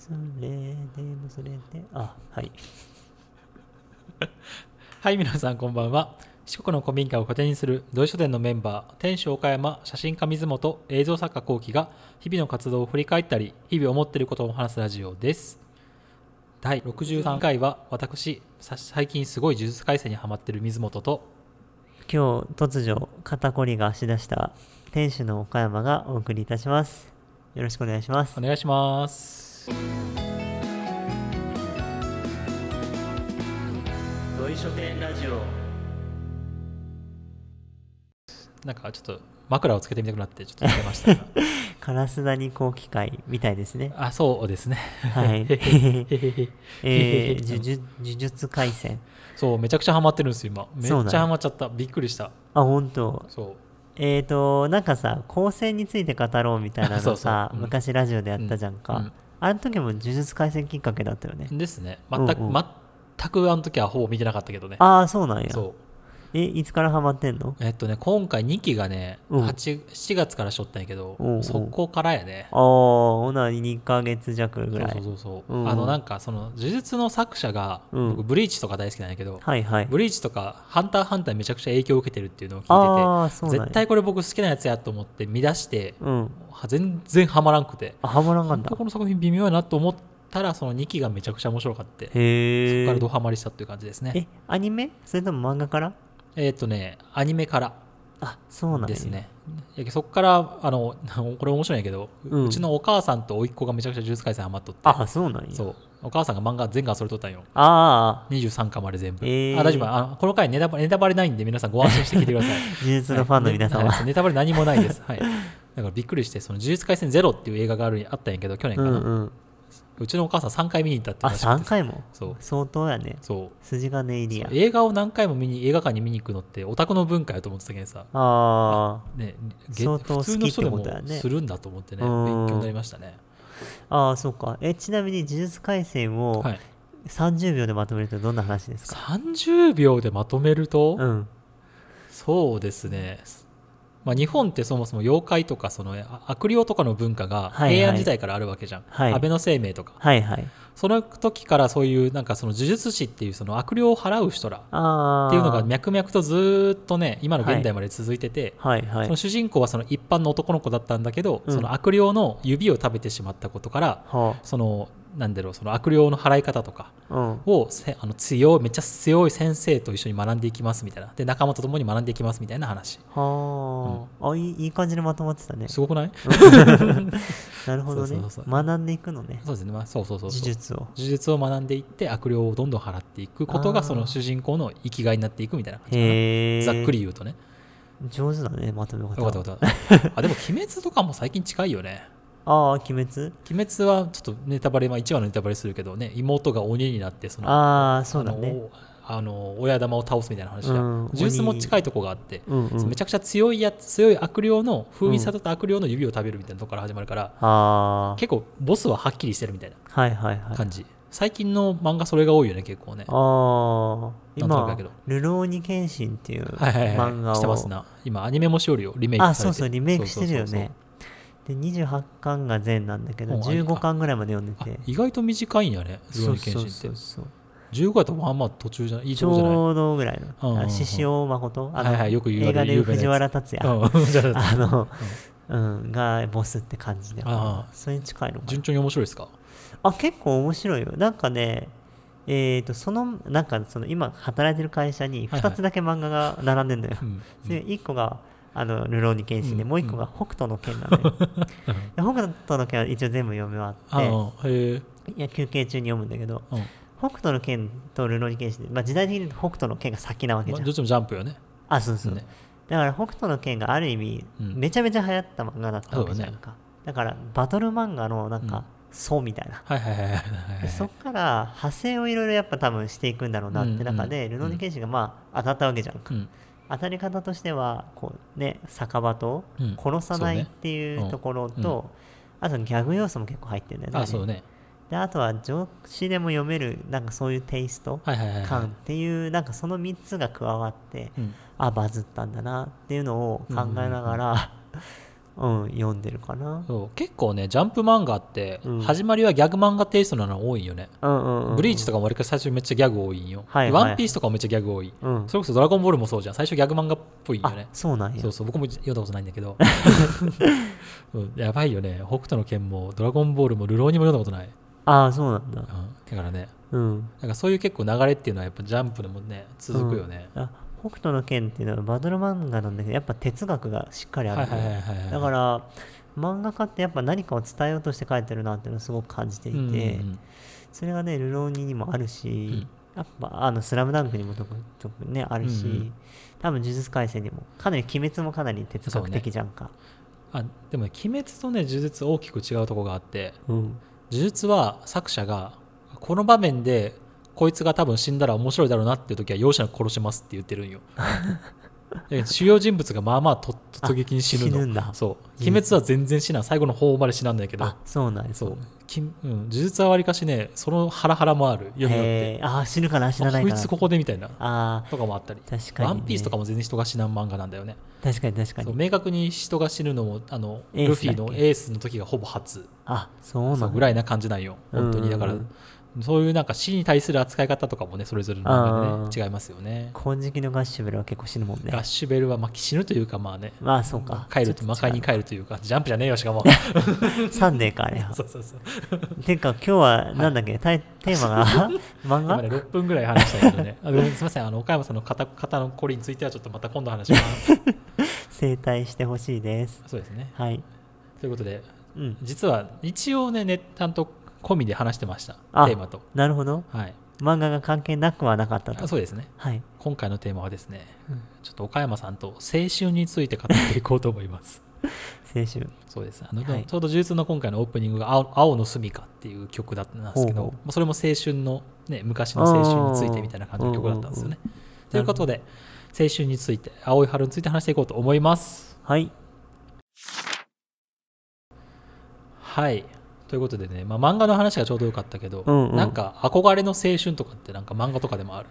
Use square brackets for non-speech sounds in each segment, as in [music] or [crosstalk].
それでもそれであはい [laughs] はい、皆さんこんばんは。四国の古民家を拠点にする土井書店のメンバー、店主岡山、写真家水本、映像作家幸喜が日々の活動を振り返ったり、日々思っていることを話すラジオです。第63回は私、さ最近すごい呪術改正にハマってる水本と、今日突如肩こりがしだした店主の岡山がお送りいたしますよろしくお願いしますお願いします。土井書店ラジオ。なんかちょっと枕をつけてみたくなってちょっとつけましたが。烏谷後期会みたいですね。あ、そうですね。はい。[laughs] えー、呪術呪術廻戦。そう、めちゃくちゃハマってるんですよ、今。めっちゃハマっちゃった。びっくりした。あ本当？そう。えーとなんかさ光線について語ろうみたいな [laughs] そうそう。のさうん。昔ラジオでやったじゃんか、うんあの時も呪術廻戦きっかけだったよねですね。全く、全くあの時はほぼ見てなかったけどね。ああそうなんやそう。えいつからハマってんの？えっとね、今回2期がね、うん。8 7月からしょったんやけど、うんう。んそこからやね。ああほな2ヶ月弱ぐらい。そうそうそうそう、うん。あのなんかその呪術の作者が、うん。僕ブリーチとか大好きなんやけど、はいはい。ブリーチとかハンターハンターにめちゃくちゃ影響を受けてるっていうのを聞いてて絶対これ僕好きなやつやと思って見出してうん。は全然ハマらんくて。あハマらんかった。この作品微妙やなと思ったらその2期がめちゃくちゃ面白かったそこからドハマりしたっていう感じですね。えアニメ？それとも漫画から？えっ、とねアニメからあそうなんや。ですね。そこからあの [laughs] これ面白いんやけど、ううんちのお母さんと甥っ子がめちゃくちゃ呪術廻戦ハマっとって。あそうなんや。そう。お母さんが漫画全巻それとったんよ。ああ23巻まで全部、えー。あ大丈夫。あのこの回ネタバレネタバレないんで皆さんご安心して聞いてください。[laughs] 呪術のファンの皆様、はい。ネタバレ何もないです。はい。だからびっくりして、その呪術廻戦ゼロっていう映画があるあったんやけど、去年かな。ううんうんちのお母さん3回見に行ったってあ話して3回も？そう。相当やね。そう。筋金入りや映画を何回も見に映画館に見に行くのってオタクの文化やと思ってたけどさ、あね、げ相当好きってことだね。するんだと思ってね、うん。勉強になりましたね。あああそうか。えちなみに呪術廻戦をはい、30秒でまとめるとどんな話ですか、30秒でまとめると、うん。そうですね、まあ、日本ってそもそも妖怪とかそのあ悪霊とかの文化がはいはい。平安時代からあるわけじゃん、はい。安倍の生命とか。はいはい。その時からそういうなんかその呪術師っていうその悪霊を払う人らああっていうのが脈々とずーっとね今の現代まで続いてて、はいはい。その主人公はその一般の男の子だったんだけど、うん。その悪霊の指を食べてしまったことからはそのなんだろうその悪霊の払い方とかあうん。あの強いめっちゃ強い先生と一緒に学んでいきますみたいな。で仲間と共に学んでいきますみたいな話。はあ、あいいいい感じでまとまってたね。すごくない？[laughs] なるほどね。学んでいくのね。そうですね、まあ、そうそうそう呪術を。呪術を学んでいって悪霊をどんどん払っていくことがその主人公の生きがいになっていくみたいな感じかな。へえ。ざっくり言うとね。上手だねまとめ方。よかったよかった。あでも鬼滅とかも最近近いよねああ鬼滅？鬼滅はちょっとネタバレ、まあ、1話のネタバレするけどね妹が鬼になってそのああそうだね。あの親玉を倒すみたいな話じゃうんん呪術も近いとこがあって、うんうん。めちゃくちゃ強いやつ強い悪霊の風味悟った悪霊の指を食べるみたいなとこから始まるから、あ結構ボスははっきりしてるみたいなあはいはいはい。感じ、最近の漫画それが多いよね結構ね。ああ。今なんとなくだけど「流浪に剣心」っていうはいはいはい。漫画を。してますな。今アニメもしおるよ。リメイクされて。あそうそうリメイクしてるよねで28巻が全なんだけどうん15巻ぐらいまで読んでそうそうて。あ意外と短いんやねルローニケンシンって。そうそうそう。15やとまあまあ途中じゃないいいちょうどぐらいうんうんうん。の獅子王誠？あのはいはいよく映画で藤原竜也。ああのうん。がボスって感じで。ああ。それに近いの順調に面白いですか？あ結構面白いよ。なんかねえー、とそのなんかその今働いてる会社にはいはい2つだけ漫画が並んでるのよ、うん。それ1個があのルローニケンシンで、うん。もう1個が北斗の拳なのよ、で [laughs] 北斗の拳は一応全部読み終わ。あっていや休憩中に読むんだけどうん。北斗の拳とルローニケンシンで、まあ、時代的に北斗の拳が先なわけじゃん、まあどっちもジャンプよね。あそうそう、ね。だから北斗の拳がある意味、うん。めちゃめちゃ流行った漫画だったわけじゃんか。だ,、からバトル漫画のなんうん。か、そうみたいな。はいはいはいはいはいでそっから派生をいろいろやっぱ多分していくんだろうなって中で、うんルノーニケンシンがまあ当たったわけじゃんか、うん当たり方としてはこうね酒場とうん。殺さないっていううん。ところと、あとギャグ要素も結構入ってるんだよねあそうね。であとは女子でも読めるなんかそういうテイスト感っていうなんかその3つが加わってうん。あバズったんだなっていうのを考えながら、[laughs] うん読んでるかな。そう結構ねジャンプ漫画ってうん。始まりはギャグ漫画テイストなの多いよね、うんうんうんブリーチとかもわりかし最初めっちゃギャグ多いんよ、はいはい。ワンピースとかもめっちゃギャグ多い、うん。それこそドラゴンボールもそうじゃん。最初ギャグ漫画っぽいんよあねそうなんや。そうそう僕も読んだことないんだけど、[laughs] うんやばいよね。北斗の拳もドラゴンボールもルローにも読んだことない、ああそうなんだ。うん、だからね。うん。なんかそういう結構流れっていうのはやっぱジャンプでもね続くよね、あ北斗の拳っていうのはバトル漫画なんだけどやっぱ哲学がしっかりあるはいはいのよはいはいはい。だから漫画家ってやっぱ何かを伝えようとして書いてるなっていうのをすごく感じていて、うんうんうん。それがねルローニにもあるし、ん。やっぱあのスラムダンクにも特特にねあるし、うんうん。多分呪術廻戦にもかなり鬼滅もかなり哲学的じゃんか。あでもね鬼滅とね呪術大きく違うところがあってう,、ん。呪術は作者がこの場面でこいつが多分死んだら面白いだろうなっていう時は容赦なく殺しますって言ってるんよ。[laughs] で主要人物がまあまあと突撃に死ぬの。死ぬんだ。そう。鬼滅は全然死なん。最後の方まで死なんだけど。あそうなんや。そう。き、うん、呪術はわりかしねそのハラハラもある。読みよってへえあ死ぬかな死なないかな。あこいつここでみたいな。あとかもあったり、ー確かに、ね、ワンピースとかも全然人が死なん漫画なんだよね。確かに確かに。そう。明確に人が死ぬのもあのルフィのエースの時がほぼ初。あそうなんぐらいな感じなんよ。本当に。だからうんそういうなんか死に対する扱い方とかもねそれぞれの漫画あでね違いますよね。金色のガッシュベルは結構死ぬもんね。ラッシュベルはまあ死ぬというかまあね。まあそうか。帰ると魔界に帰るというかジャンプじゃねえよしかも。[laughs] サンデーかあれは。[laughs] そうそうそう。てか今日はなんだっけ、タイテーマが [laughs] 漫画？今ね6分ぐらい話したけどね。あすみませんあの岡山さんの肩肩のこりについてはちょっとまた今度話します。整体してほしいです。そうですね。はい。ということでうん。実は一応ねねちゃんと込みで話してましたあテーマと。なるほど。はい。漫画が関係なくはなかったあとそうですね。はい。今回のテーマはですね、うん。ちょっと岡山さんと青春について語っていこうと思います。[laughs] 青春。そうです。あの、はい。ちょうど呪術の今回のオープニングが青「青のすみか」っていう曲だったんですけどそれも青春の、ね、昔の青春についてみたいな感じの曲だったんですよね。ということで青春について青い春について話していこうと思います。はい。はいということでね、まあ、漫画の話がちょうどよかったけど、うんうん。なんか憧れの青春とかってなんか漫画とかでもある？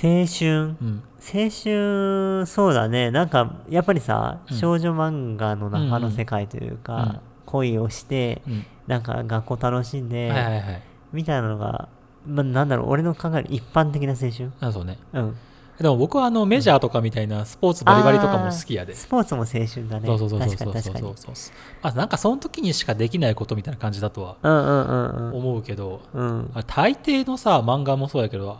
青春？うん。青春そうだね。なんかやっぱりさ、うん。少女漫画の中うんうんの世界というか、うん。恋をしてうん。なんか学校楽しんで、はいはいはい。みたいなのが、まあ、なんだろう俺の考える一般的な青春？あそうね。うんでも僕はあのメジャーとかみたいなスポーツバリバリとかも好きやで、スポーツも青春だね。そうそうそうそうそう。そうそうあなんかその時にしかできないことみたいな感じだとはうんうんうんうん。思うけど、うん。大抵のさ漫画もそうやけど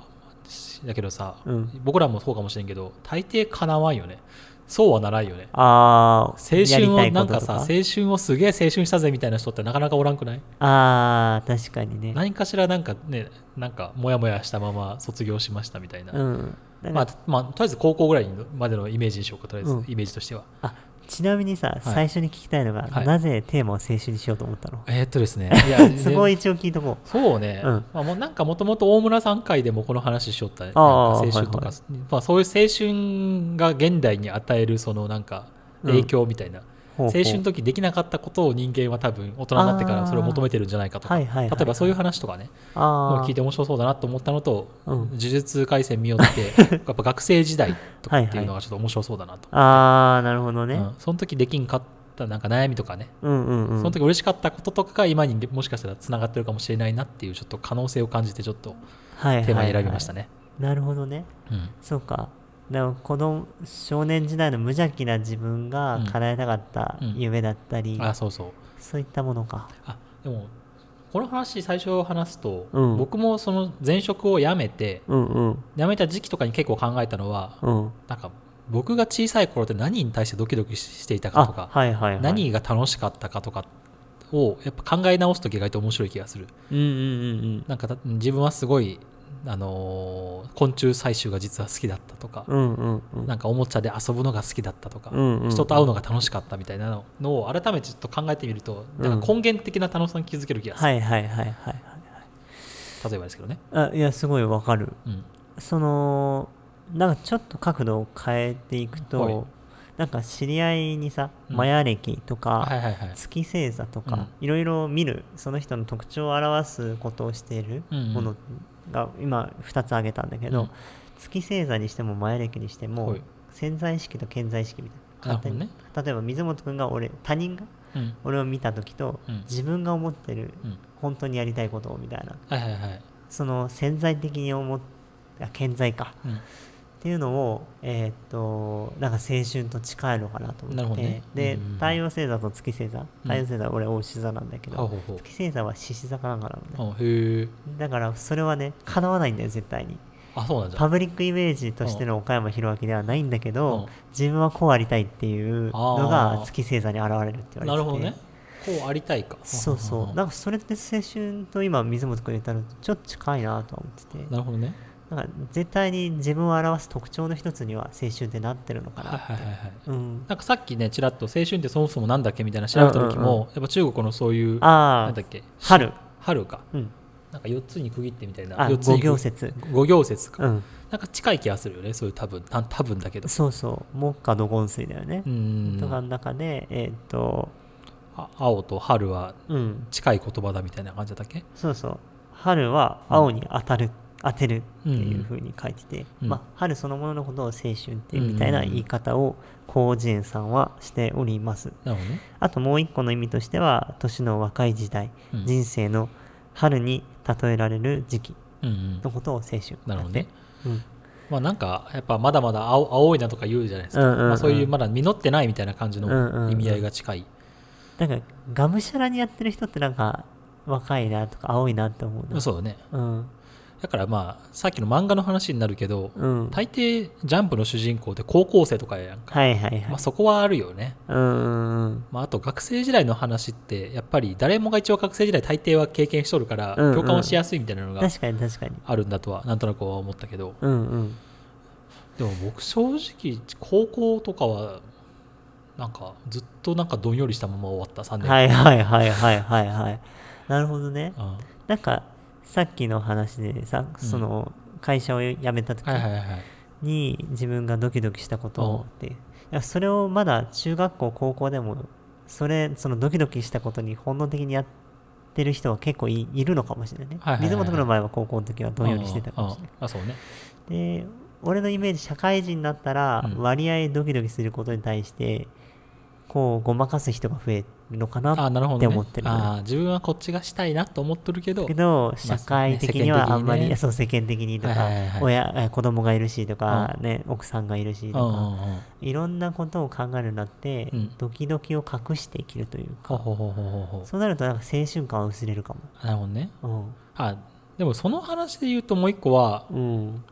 だけどさ、うん。僕らもそうかもしれんけど大抵かなわんよねそうはならんよね。ああ青春をないんかさ青春をすげえ青春したぜみたいな人ってなかなかおらんくない？ああ確かにね。何かしらなんかねなんかモヤモヤしたまま卒業しましたみたいな、うん。まあ、まあとりあえず高校ぐらいまでのイメージにしようかとりあえず、うん。イメージとしては。あちなみにさ、最初に聞きたいのが、はい。なぜテーマを青春にしようと思ったの？えーっとですね。[laughs] いやそこを一応聞いとこそうね、うん。まあ、もうなんかもともと大村さん会でもこの話しよったな青春とか、はいまあ、そういう青春が現代に与えるそのなんか影響みたいな、青春の時できなかったことを人間は多分大人になってからそれを求めてるんじゃないかとか、はいはいはいはい例えばそういう話とかね。あ聞いて面白そうだなと思ったのと、うん。呪術廻戦見よって [laughs] やっぱ学生時代とかっていうのがちょっと面白そうだなと、ああなるほどね、うん。その時できんかったなんか悩みとかね、うん、うんうん。その時嬉しかったこととかが今にもしかしたらつながってるかもしれないなっていうちょっと可能性を感じてちょっとはいはいはいテーマに選びましたね。なるほどね。うん。そうかでも子供少年時代の無邪気な自分が叶えたかったうん。夢だったり、あそうそう。そういったものか。あでもこの話最初話すと、うん。僕もその前職を辞めてうんうん。辞めた時期とかに結構考えたのはうん。なんか僕が小さい頃って何に対してドキドキしていたかとあか、はいはいはい。何が楽しかったかとかをやっぱ考え直すと意外と面白い気がする。うんうんうんうん。なんかた自分はすごい、あのー昆虫採集が実は好きだったとか、うんうんうん。なんかおもちゃで遊ぶのが好きだったとか、うんうんうん。人と会うのが楽しかったみたいなのを改めてちょっと考えてみると、なんか根源的な楽しさに気づける気がする、はいはいはいはいはい例えばですけどね、あいやすごいわかる。うん、そのなんかちょっと角度を変えていくと、はい。なんか知り合いにさうん。マヤ歴とか、はいはいはい。月星座とうん。か、いろいろ見る。その人の特徴を表すことをしているうんうん。ものが今2つ挙げたんだけど、うん。月星座にしてもマヤ歴にしても、はい。潜在意識と顕在意識みたいな。ね。例えば水本君が俺他人がうん。俺を見た時と、うん。自分が思ってるうん。本当にやりたいことをみたいな。はいはいはい。その潜在的に思っあ顕在か。うんっていうのをえーっとなんか青春と近いのかなと思って、ね。で太陽星座と月星座。太陽星座は俺大牛座なんだけど、ほうほうほう。月星座は獅子座かなんかなのね。だからそれはね叶わないんだよ絶対に。あそうなんパブリックイメージとしての岡山弘明ではないんだけうんど自分はこうありたいっていうのあがー。月星座に現れるって言われてて。なるほどね。こうありたいか。そうそう。なんなかそれって青春と今水本君言ったのとちょっと近いなとは思ってて。るほどねなんか絶対に自分を表す特徴の一つには青春ってなってるのかはいなはいはいはい。うん。なんかさっきねちらっと青春ってそもそもなんだっけみたいな調べた時うんうんもやっぱ中国のそういうなんだっけ春。春か。うん。なんか4つに区切ってみたいな。あ4つに五行説。五行説か。うん。なんか近い気がするよねそういう多分た多分だけど。そうそう。木下土金水だよね。う、ん。とかの中でえーっと。あ青と春はうん。近い言葉だみたいな感じだったっけ？そうそう。春は青に当たる、当てるっていう風に書いてて、うん。まあ、春そのもののことを青春っていうみたいな言い方を広辞苑さんはしております。なるほどね。あともう一個の意味としては年の若い時代、うん。人生の春に例えられる時期うんうん。のことを青春なるほどね。うん。まあなんかやっぱまだまだ青青いなとか言うじゃないですか、うんうんうん。まあ、そういうまだ実ってないみたいな感じうんうんうん。の意味合いが近い、なんかがむしゃらにやってる人ってなんか若いなとか青いなって思うな。そうだね。うんだからまあさっきの漫画の話になるけど、うん。大抵ジャンプの主人公って高校生とかやんか、はいはいはい、まあ、そこはあるよね、うんまあ、あと学生時代の話ってやっぱり誰もが一応学生時代大抵は経験しとるから共感をしやすいみたいなのが確かに確かに。あるんだとはなんとなくは思ったけど。うんうん。でも僕正直高校とかはなんかずっとなんかどんよりしたまま終わった3年間、はいはいはいはいはいはい。なるほどね。うん。なんかさっきの話でさ、その会社を辞めた時に自分がドキドキしたことって、いやそれをまだ中学校高校でもそれそのドキドキしたことに本能的にやってる人は結構いいるのかもしれないね、はいはいはい水本君の場合は高校の時はどんよりしてたかもしれない。あそうね。で俺のイメージ社会人になったらうん。割合ドキドキすることに対してこうごまかす人が増えるのかなってあなるほど、ね、思ってる。のねあ自分はこっちがしたいなと思ってるけどけど社会的にはあんまり、世間的にね。そう世間的にとか、はいはいはい親え子供がいるしとか、ね奥さんがいるしとか、うんうんうん。いろんなことを考えるようになって、うん。ドキドキを隠して生きるというか、そうなるとなんか青春感は薄れるかも。なるほどね。うん。あでもその話で言うともう一個はうん。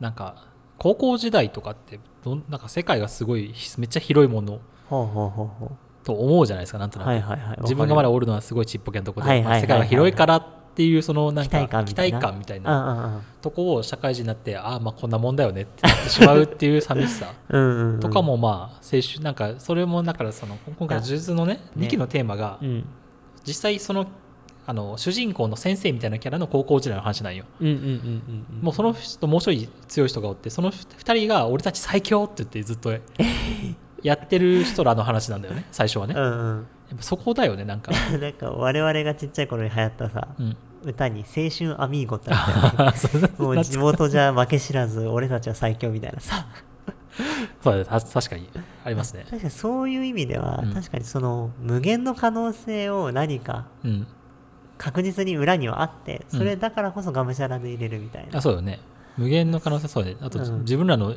なんか高校時代とかってどんなんか世界がすごいめっちゃ広いものほうほうほうほと思うじゃないですかなんとう。なく、はいはいはい。自分がまだわおるのはすごいちっぽけなところで、はいはいはいはいまあ世界が広いからっていうそのなんか期待感みたいなとこを社会人になってああまあこんなもんだよねってなってしまうっていう寂しさ [laughs] とか。もまあ青春なんかそれもだからその今回の呪術のねね2期のテーマがうん。実際そのあの主人公の先生みたいなキャラの高校時代の話なんよ。もうその人もう一人強い人がおってその2人が俺たち最強って言ってずっと [laughs] やってる人らの話なんだよね [laughs] 最初はね。やうんうん。っぱそこだよねなんか、[laughs] なんか我々がちっちゃい頃に流行ったさ、うん、歌に青春アミーゴってあった [laughs] もう地元じゃ負け知らず、俺たちは最強みたいなさ。そうだた確かにありますね。確かにそういう意味では、うん。確かにその無限の可能性を何かうん。確実に裏にはあって、それだからこそがむしゃらで入れるみたいな。あそうよね。無限の可能性そうね。あと、うん。自分らの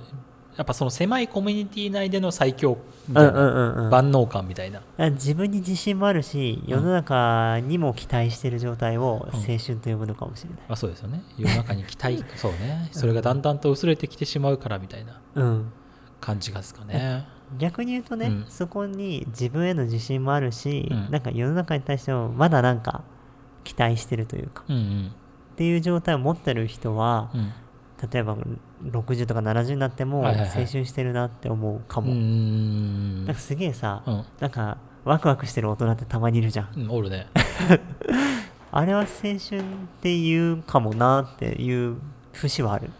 やっぱその狭いコミュニティ内での最強みたいな、うんうんうんうん。万能感みたいな。自分に自信もあるし、世の中にも期待してる状態を青春と呼ぶのかもしれない。まあそうですよね。世の中に期待 [laughs] そうね。それがだんだんと薄れてきてしまうからみたいなうん。感じがですかね。逆に言うとね、うん。そこに自分への自信もあるし、うん。なんか世の中に対してもまだなんか期待してるというか、うんうん。っていう状態を持ってる人は、うん。例えば60とか70になっても青春してるなって思うかも。なんかすげえさ、うん。なんかワクワクしてる大人ってたまにいるじゃん。うんおるね。[laughs] あれは青春っていうかもなっていう節はある。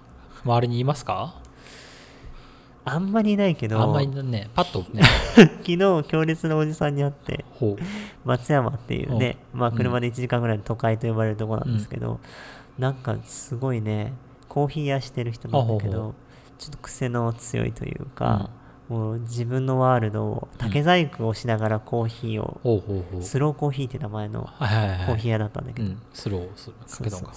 周りにいますか？あんまりいないけど、あんまりねパッとね。[laughs] 昨日強烈なおじさんに会って、松山っていうね、まあうん車で1時間ぐらいの都会と呼ばれるところなんですけど、なんかすごいね、コーヒー屋してる人なんだけど、ちょっと癖の強いというか、もう自分のワールドを竹細工をしながらコーヒーを、ほうほうほう。スローコーヒーって名前のコーヒー屋だったんだけど、うん、スローするかけたのか。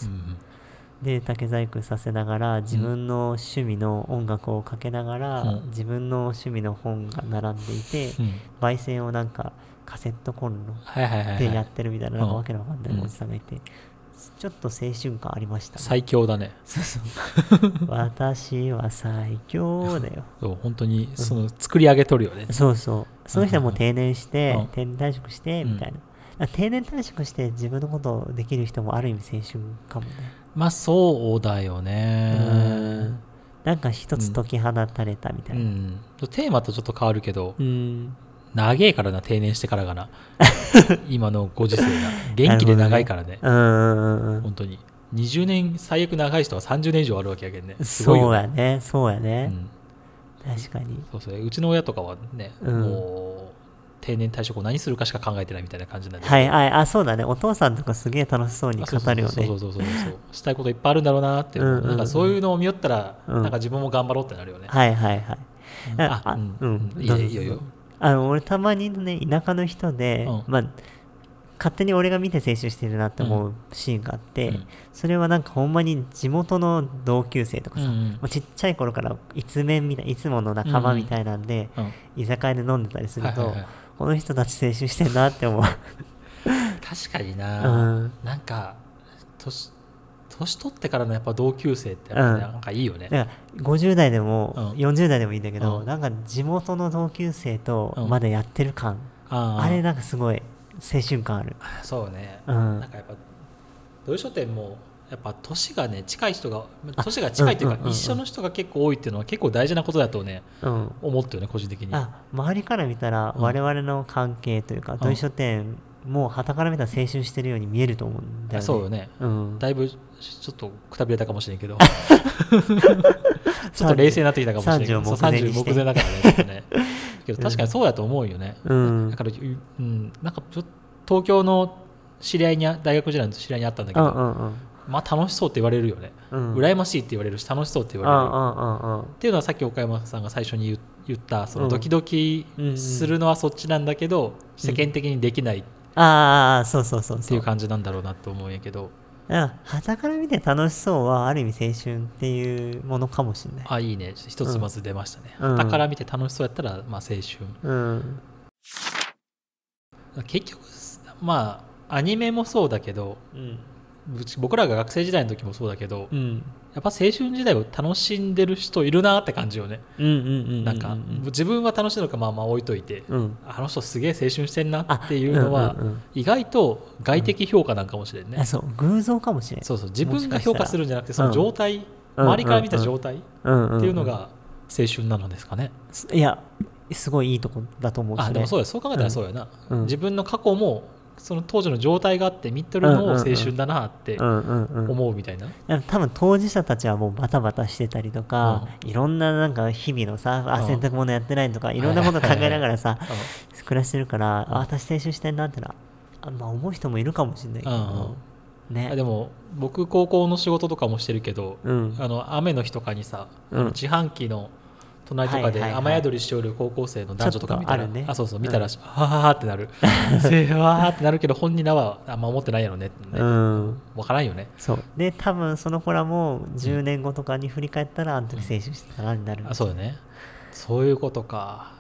で竹細工させながら自分の趣味の音楽をかけながら、うん。自分の趣味の本が並んでいて、うん。うん焙煎をなんかカセットコンロでやっはい、てるみたいな、うんなんかわけのわかんないうんおじさんがいて、ちょっと青春感ありました、ね。最強だねそうそう。[laughs] 私は最強だよ。そう本当にその作り上げとるよね、そうそう。その人はもう定年してうん、定年退職して、みたいな。定年退職して自分のことできる人もある意味青春かもね。まあそうだようねん。なんか一つ解き放たれたみたういな。んテーマとちょっと変わるけどうん。長えからな定年してからがな。[laughs] 今のご時世が。元気で長いからね。うんうんうん本当に。20年最悪長い人は30年以上あるわけやけんね。すごいそうやね、そうやうね。ん。確かに。そうそう。うちの親とかはね、うん。もう定年退職を何するかしか考えてないみたいな感じなんで。はい、はい、あ、そうだね。お父さんとかすげえ楽しそうに語るよねそう。そうそうそうしたいこといっぱいあるんだろうなって、なんかそういうのを見よったら、うん。なんか自分も頑張ろうってなるよね、はいはいはい。ああうん。うん。いいよいいよあの俺たまにね田舎の人で、うん。まあ勝手に俺が見て青春してるなって思うシーンがあって、うん。それはなんかほんまに地元の同級生とかさ、うんうん。もうちっちゃい頃からいつめんみたいいつもの仲間みたいなんで、うん居酒屋で飲んでたりすると、はいはいはい。この人たち青春してんなって思う、確かにうな、ん、なんか年年取ってからのやっぱ同級生ってやっぱね、うん。なんかいいよね。だから50代でも、うん。40代でもいいんだけど、うん。なんか地元の同級生とうん。まだやってる感、あれなんかすごい青春感ある、そうね、うん。なんかやっぱ土井書店もやっぱ年がね近い人が年が近いというか、うんうんうんうん。一緒の人が結構多いっていうのは結構大事なことだとねうん、思ってよね個人的に。あ周りから見たらうん。我々の関係というか、ん。土井書店も旗から見たら青春してるように見えると思うんだよね。そうよね。うん、だいぶちょっとくたびれたかもしれんけど。[laughs] ちょっと冷静になってきたかもしれんけど。30をそう目前にして30目前だからねね。[laughs] けど確かにそうやと思うよね、うん。だから、うん、なんか東京の知り合いに大学時代の知り合いに会ったんだけど、うんうんうん。まあ楽しそうって言われるよね、うん。羨ましいって言われるし楽しそうって言われる、っていうのはさっき岡山さんが最初に言言ったそのうん。ドキドキするのはそっちなんだけど、世間的にできないっああそうそうそうそう。ていう感じなんだろうなと思うんやけど、だから旗から見て楽しそうはある意味青春っていうものかもしれない。あいいね。一つまず出ましたね、うん。だから見て楽しそうやったら、まあ、青春。うん。結局まあアニメもそうだけどうん僕らが学生時代の時もそうだけど、うん。やっぱ青春時代を楽しんでる人いるなって感じよね、なんか自分は楽しいのかまあまあ置いといて、うん。あの人すげえ青春してんなっていうのは、うんうんうん意外と外的評価なんかもしれんね、あそう。偶像かもしれない。そうそう。自分が評価するんじゃなくてその状態、うん周りから見た状態っていうのが青春なのですかね、いやすごいいいとこだと思うし、ね、あでもそうやそう考えたらそうやな、うん。自分の過去もその当時の状態があって見とるのを青春だなってうんうんうん。思うみたいな、多分当事者たちはもうバタバタしてたりとか、いろんななんか日々のさ、あうん。洗濯物やってないとかいろんなこと考えながらさ、あ暮らしてるから、私青春してんなってのはあまあ思う人もいるかもしれないけど、のね。あでも僕高校の仕事とかもしてるけど、うん。あの雨の日とかにさ、自販機の隣とかで雨宿りしておる高校生の男女とか見たら、ちょっとあそうそう見たら、はははってなる。[laughs] せーわーってなるけど本人らはあんま思ってないやろねね、うん。分からんよね。そう。で多分その子らも10年後とかに振り返ったらあの時青春してたなになる、あそうだね。そういうことか。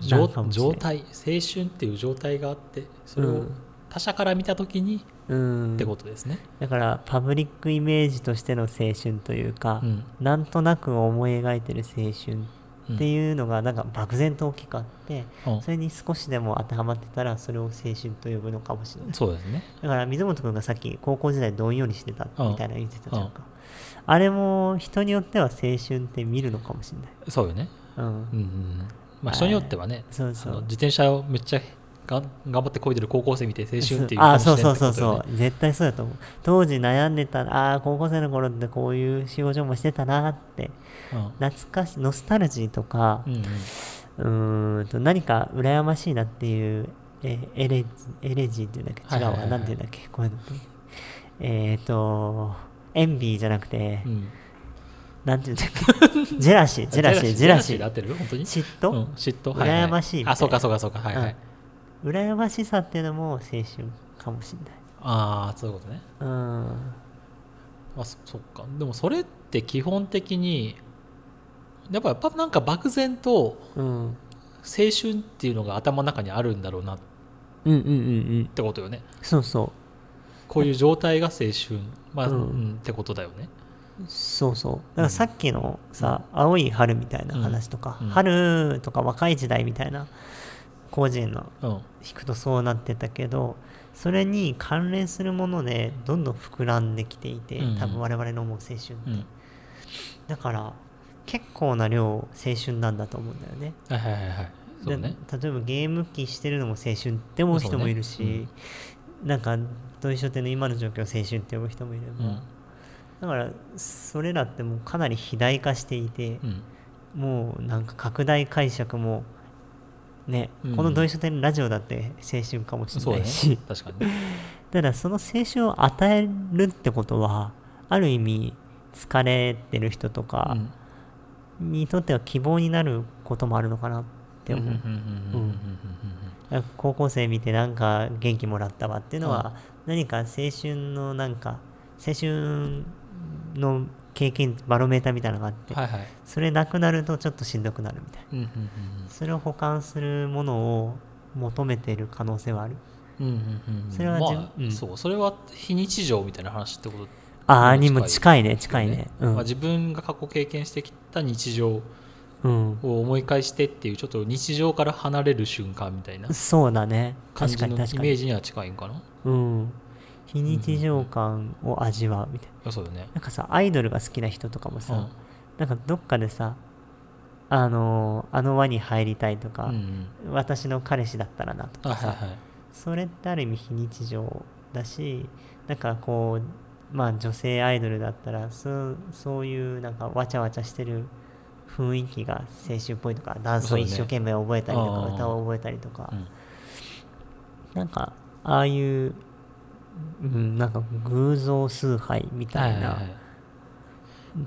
状態青春っていう状態があってそれをうん他者から見た時にうん。ってことですね、だからパブリックイメージとしての青春というか、うん。なんとなく思い描いてる青春うん。っていうのがなんか漠然と大きくあって、うん。それに少しでも当てはまってたらそれを青春と呼ぶのかもしれない。そうですね。だから水本君がさっき高校時代どんよりしてたうんみたいな言ってたじゃんか、あれも人によっては青春って見るのかもしれない。そうよね。うん。うんうんうん。まあ人によってはね、そうそう。あの自転車をめっちゃがん頑張って漕いでる高校生見て青春っていうかあそうそうそうそう。絶対そうだと思う。当時悩んでたああ高校生の頃ってこういう仕事もしてたなって。懐かしいノスタルジーとかうんうん。うーんと何か羨ましいなっていうえーエレジエレジーっていうんだっけ？違うわ。なんていうんだっけ？こういうのえっ、ー、とエンビーじゃなくて、うん。なんていうんだっけ？ジェラシージェラシージェラシーで合ってる？本当に？嫉うん妬、嫉妬。はいはい羨ましいいな。あそうかそうかそうか。はいはい、うん羨ましさっていうのも青春かもしれない。ああそういうことね。うんあそそっか。でもそれって基本的にやっぱやっぱなんか漠然とうん青春っていうのが頭の中にあるんだろうな。っうんうんうんうん。てことよね。そうそこういう状態が青春、まあうん。うんってことだよね。うそう。そうだからさっきのさ、青い春みたいな話とか、うん。春とか若い時代みたいな個人のうん。弾くとそうなってたけどそれに関連するものでどんどん膨らんできていて、うん。多分我々の思う青春って、うん。だから結構な量青春なんだと思うんだよね。はいはいはいはい。そうね。で例えばゲーム機してるのも青春って思う人もいるし、そうねなんか同一緒っての今の状況を青春って思う人もいれば、うん。だからそれらってもうかなり肥大化していてう、ん。もうなんか拡大解釈もね、うんこの同一書店ラジオだって青春かもしれないし、確かにね。[laughs] ただその青春を与えるってことはある意味疲れてる人とかにとっては希望になることもあるのかなって思う、高校生見てなんか元気もらったわっていうのは、何か青春のなんか青春の経験バロメーターみたいなのがあって、はいはい。それなくなるとちょっとしんどくなるみたいな。うんうんそれを保管するものを求めている可能性はある。うんうんうんうん。うんそれはまあうん。そうそれは非日常みたいな話ってこと？ああうんにも近いね近いね。うん。まあ、自分が過去経験してきた日常うん。を思い返してっていうちょっと日常から離れる瞬間みたいなそうだね。確かに確かに。メージには近いんかな？うん非日常感を味わうみたいな。あそうよね。なんかさアイドルが好きな人とかもさ、うん。なんかどっかでさあのーあの輪に入りたいとか、うん私の彼氏だったらなとかさ、あはいはい。それってある意味非日常だしなんかこうまあ女性アイドルだったらそうそういうなんかわちゃわちゃしてる雰囲気が青春っぽいとかダンスを一生懸命覚えたりとか、ね歌を覚えたりとか、うん。なんかああいう、うん、なんか偶像崇拝みたいな、はいはいは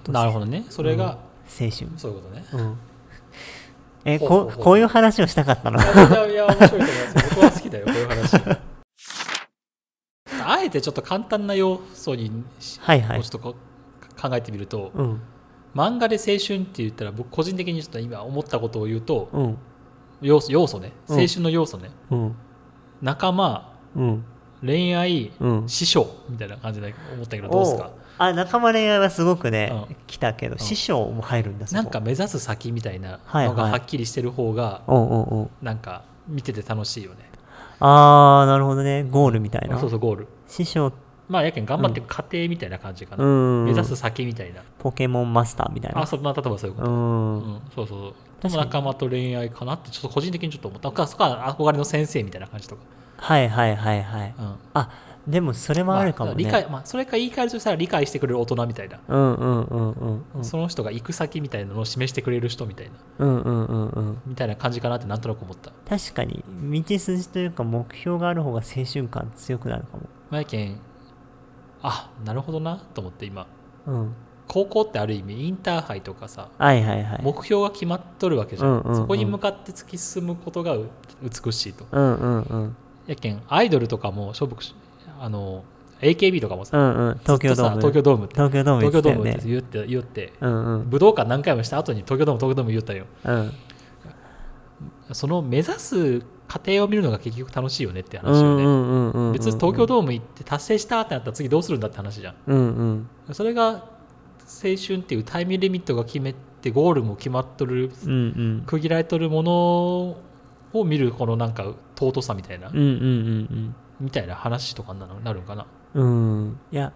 い。なるほどね。それが、青春、そういうことね。うん、えほここういう話をしたかったの？いやいや面白いと思います僕は好きだよこういう話。[laughs] あえてちょっと簡単な要素にしはいはい。をちょっと考えてみるとうん。漫画で青春って言ったら僕個人的にちょっと今思ったことを言うとうん。要素要素ね。うん。青春の要素ね、うん。仲間うん恋愛、うん。師匠みたいな感じで思ったけどどうですか？あ仲間恋愛はすごくね、うん。来たけど、ん。師匠も入るんだなんか目指す先みたいなのがはっきりしてる方がおうおうおうなんか見てて楽しいよね。あーなるほどね。ゴールみたいな。そうそうゴール。師匠。まあやけん頑張っていく過程みたいな感じかな、うん目指す先みたいな。ポケモンマスターみたいな。あそうまあ例えばそういうこと、うん、うんそうそう確かに。仲間と恋愛かなってちょっと個人的にちょっと思った。そこは憧れの先生みたいな感じとか、はいはいはいはい。うん。あでもそれもあるかもね、まあ、理解まあ、それか言い換えるとしたら理解してくれる大人みたいな、うんうんうんうん。うんその人が行く先みたいなのを示してくれる人みたいな。うんうんうんうん。みたいな感じかなってなんとなく思った。確かに道筋というか目標がある方が青春感強くなるかも。まあやけんあなるほどなと思って今。うん。高校ってある意味インターハイとかさはいはいはい。目標が決まっとるわけじゃん,、うんうんうん。そこに向かって突き進むことがう美しいと。うんうんうんやけんアイドルとかも勝負あの AKB とかもさ、うんうん東京ドーム。東京ドームって東京ドームって言って言ってたよねうんうん。武道館何回もした後に東京ドーム東京ドーム言ったよ。うん。その目指す過程を見るのが結局楽しいよねってう話よね、別に東京ドーム行って達成したってなったら次どうするんだって話じゃん。うんうん。それが青春っていうタイムリミットが決めてゴールも決まっとるうんうん。区切られとるものを見るこのなんか尊さみたいな、うんうんうんみたいな話とかになるなるんかな。うん。うんいや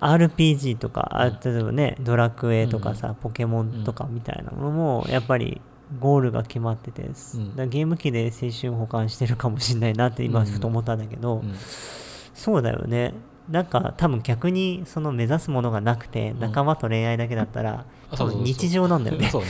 RPG とか、あうん。例えばねドラクエとかさ、ポケモンとかみたいなものもやっぱりゴールが決まってて、だからゲーム機で青春保管してるかもしれないなって今うん。ふと思ったんだけど、うん。そうだよね。なんか多分逆にその目指すものがなくてん仲間と恋愛だけだったら、多分日常なんだよね。そうね。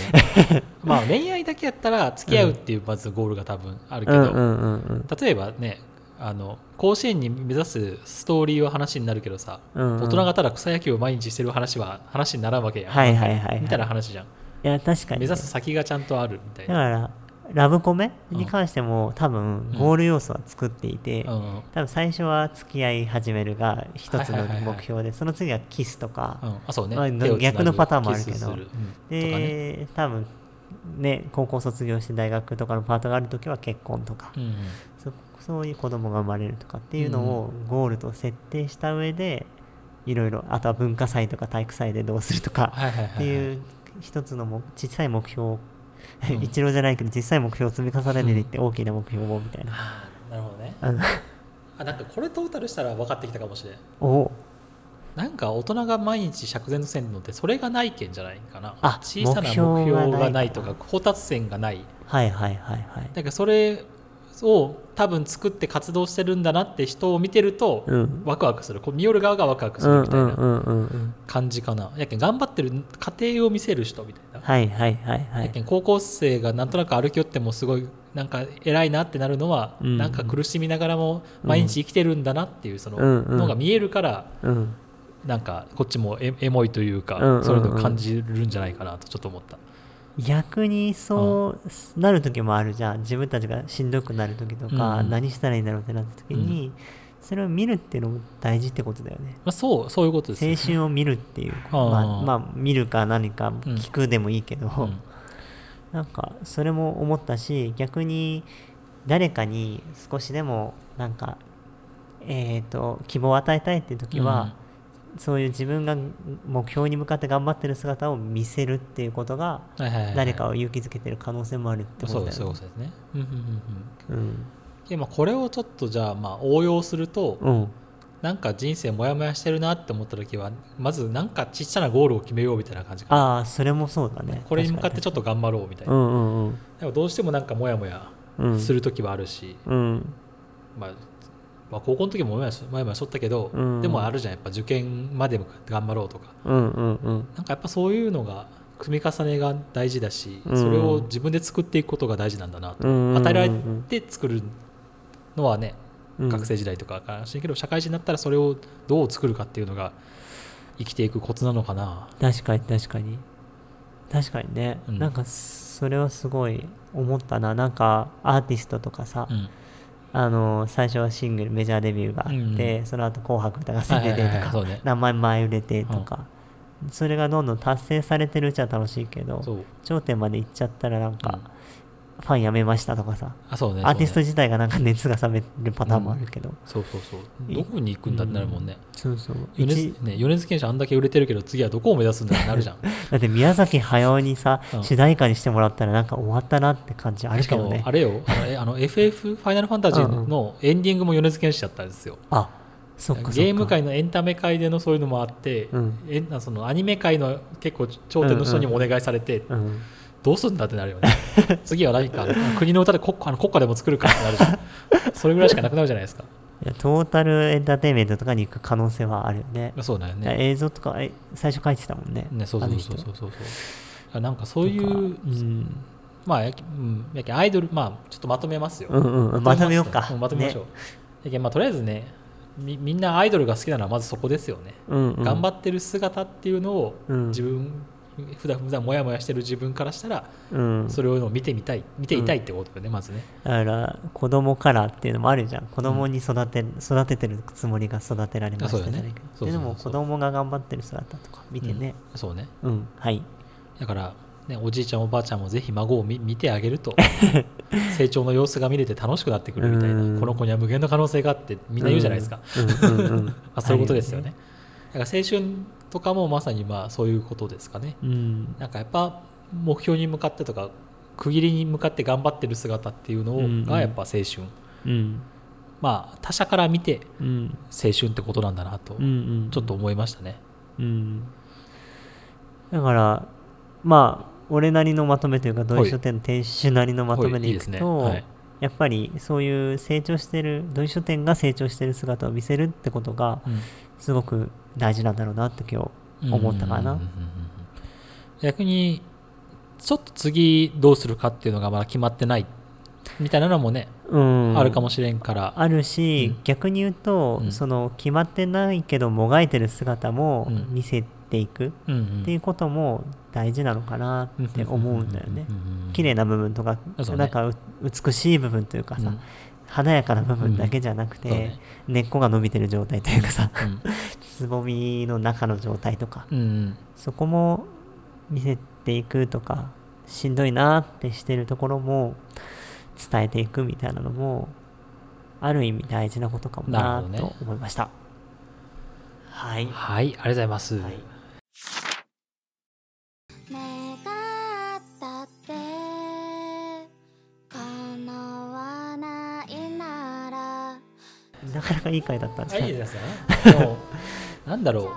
[laughs] まあ恋愛だけやったら付き合うっていうまずゴールが多分あるけど、例えばねあの甲子園に目指すストーリーは話になるけどさ、うんうん。大人がただ草野球を毎日してる話は話にならんわけやん、はいはいはいはい。みたいな話じゃん。いや確かに。ね、目指す先がちゃんとあるみたいな、だからラブコメに関しても多分ゴール要素は作っていて、多分最初は付き合い始めるが一つの目標でその次はキスとか、うん。あそうね、まあ逆のパターンもあるけど。で、多分ね高校卒業して大学とかのパートがある時は結婚とか、そそういう子供が生まれるとかっていうのをゴールと設定した上でいろいろあとは文化祭とか体育祭でどうするとかっていう一つのも小さい目標をうん。一郎じゃないけど小さい目標を積み重ねていって大きな目標をみたいな。なるほどね。あのあなんかこれトータルしたら分かってきたかもしれん。お。なんか大人が毎日釈然とせんのってそれがないけんじゃないかな。あ小さな目目標標がないがないとか到達線がないはいはいはいはい。だからそれを多分作って活動してるんだなって人を見てると、うんワクワクするこう見よる側がワクワクすうんるみたいな。感じかな、やけん頑張ってる過程を見せる人みたいな、はいはいはいはい。やけん高校生がなんとなく歩き寄ってもすごいなんか偉いなってなるのは、うんなんか苦しみながらも毎日生きてるんだなっていうそののが見えるから、うん。なんかこっちもエエモいというか、そういうのを感じるんじゃないかなとちょっと思った。逆にそうなる時もあるじゃん。自分たちがしんどくなる時とか、うん何したらいいんだろうってなった時に、それを見るっていうのも大事ってことだよね。まあ、そうそういうことですよ青春を見るっていうまあ、まあ見るか何か聞くでもいいけど、うん。なんかそれも思ったし逆に誰かに少しでもなんかえっ、と希望を与えたいっていう時は、そういう自分が目標に向かって頑張ってる姿を見せるっていうことが誰かを勇気づけてる可能性もあるってことだよね。そうですね。うんうんうんうん。うん。でまあこれをちょっとじゃあまあ応用すると、うん。なんか人生モヤモヤしてるなって思った時はまずなんかちっちゃなゴールを決めようみたいな感じかな。ああそれもそうだね。これに向かってちょっっと頑張ろうみたいな、んうんうんでもどうしてもなんかモヤモヤうん。する時はあるし、うん。まあまあ、高校の時もモヤモヤしとったけど、うん。でもあるじゃん。やっぱ受験までも頑張ろうとか。うんうんうん。なんかやっぱそういうのが積み重ねが大事だし、うん。それを自分で作っていくことが大事なんだなと、うん与えられて作るのはね、うん。学生時代とかからしいけど社会人になったらそれをどう作るかっていうのが生きていくコツなのかな。確かに確かに。確かにね、うん。なんかそれはすごい思ったな。なんかアーティストとかさ、うんあの最初はシングルメジャーデビューがあって、うん。その後紅白歌合戦出てとか、ね。何枚前売れてとか、それがどんどん達成されてるうちは楽しいけど頂点まで行っちゃったらなんか、うんファン辞めましたとかさ、あそうねアーティスト自体がなんか熱が冷めるパターンもあるけど、そうそうそう。どこに行くんだってなるもんね。そうそう。米津一ね米津玄師あんだけ売れてるけど次はどこを目指すんだってなるじゃん。だって宮崎駿にさ、うん。主題歌にしてもらったらなんか終わったなって感じあるしかもけどねあれよ。あのえあの FF ファイナルファンタジーのエンディングも米津玄師だったんですよ。あそっかそっか。ゲーム界のエンタメ界でのそういうのもあって、うん。えなそのアニメ界の結構頂点の人にもお願いされて、うんどうすんだってなるよね。[laughs] 次は何か国の歌で国あの国家でも作るかってなるじゃん。[laughs] それぐらいしかなくなるじゃないですか。いやトータルエンターテインメントとかに行く可能性はあるよね。そうだよね。映像とかえ最初書いてたもんね。ねそうそうそうそうそう。そうなんかそういううん。まあやけ,、うん、やけアイドルまあちょっとまとめますよ、うんうん。まとめよ。うか。んまとめましょう、やけまあ、とりあえずねみみんなアイドルが好きなのはまずそこですよね、うんうん。頑張ってる姿っていうのをうん。自分、普段普段モヤモヤしてる自分からしたらうん。それを見てみたい見ていたいってことだよね、まずね。だから子供からっていうのもあるじゃん。子供に育て,、育ててるつもりが育てられましたじゃないけどそうそうそう。でも子供が頑張ってる姿とか見てね。うん。そうね。うん、はい。だから、ね、おじいちゃんおばあちゃんもぜひ孫を見見てあげると [laughs] 成長の様子が見れて楽しくなってくるみたいうん。なこの子には無限の可能性があってみんな言うじゃないですか、そういうことですよね。だから青春とかもまさにまあそういうことですかね。うん。なんかやっぱ目標に向かってとか区切りに向かって頑張ってる姿っていうのうんうん。がやっぱ青春、うん。まあ他者から見てうん。青春ってことなんだなとうんうんちょっと思いましたね、うん。だからまあ俺なりのまとめというか同意書店の店主なりのまとめでいくとはい。やっぱりそういう成長してる同意書店が成長してる姿を見せるってことがうんすごく大事なんだろうなって今日思ったかな。逆にちょっと次どうするかっていうのがまだ決まってないみたいなのもね、うん、あるかもしれんから。あるし、うん。逆に言うと、うん。その決まってないけどもがいてる姿もうん。見せていくっていうことも大事なのかなって思うんだよね。綺麗な部分とか、ね。なんかう美しい部分というかさ、うん華やかな部分だけじゃなくて、そうね。根っこが伸びてる状態というかさうん。[laughs] つぼみの中の状態とかうんうん。そこも見せていくとかしんどいなってしてるところも伝えていくみたいなのもある意味大事なことかもなと思いました。はい。はいありがとうございます、はいなかなかいい回だったんですね。はいいいですねでもなんだろう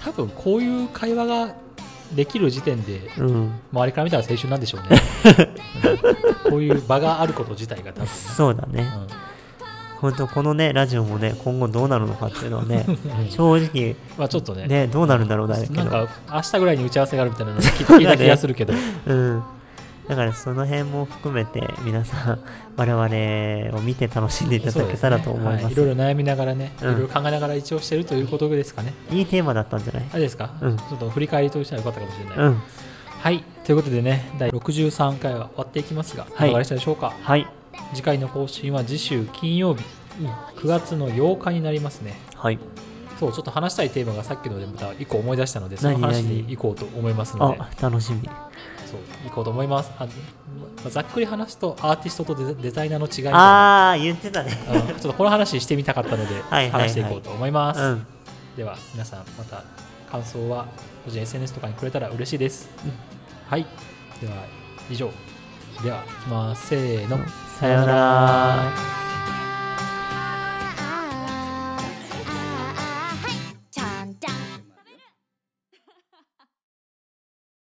多分こういう会話ができる時点でうん。周りから見たら青春なんでしょうね、[laughs] うんこういう場があること自体が多分ね、そうだね。うん本当このね、ラジオもね、今後どうなるのかっていうのはね、正直、まあちょっとねね、どうなるんだろうだけど。なんか明日ぐらいに打ち合わせがあるみたいなの聞聞いた気がするけど、[laughs] うん。だからその辺も含めて皆さん [laughs] 我々を見て楽しんでいただけたらと思います。はい、いろいろ悩みながらね、うんいろいろ考えながら一応してるということですかね。いいテーマだったんじゃない？あれですか、うんちょっと振り返りとしては良かったかもしれない。うん。はい、ということでね、第63回は終わっていきますが、はいいかがでしたでしょうか？はい。次回の更新は次週金曜日、9月の8日になりますね。はい。そう、ちょっと話したいテーマがさっきのでまた1個思い出したので、その何話何に行こうと思いますので、あ、楽しみ。そう行こうと思います。あまあざっくり話すと、アーティストとデザイナーの違い。あー、言ってたね。うんちょっとこの話してみたかったので話していこうと思います。うん。では皆さんまた感想は個人 SNS とかにくれたら嬉しいです。はい。では以上。では、いきます。せーの。さようなら。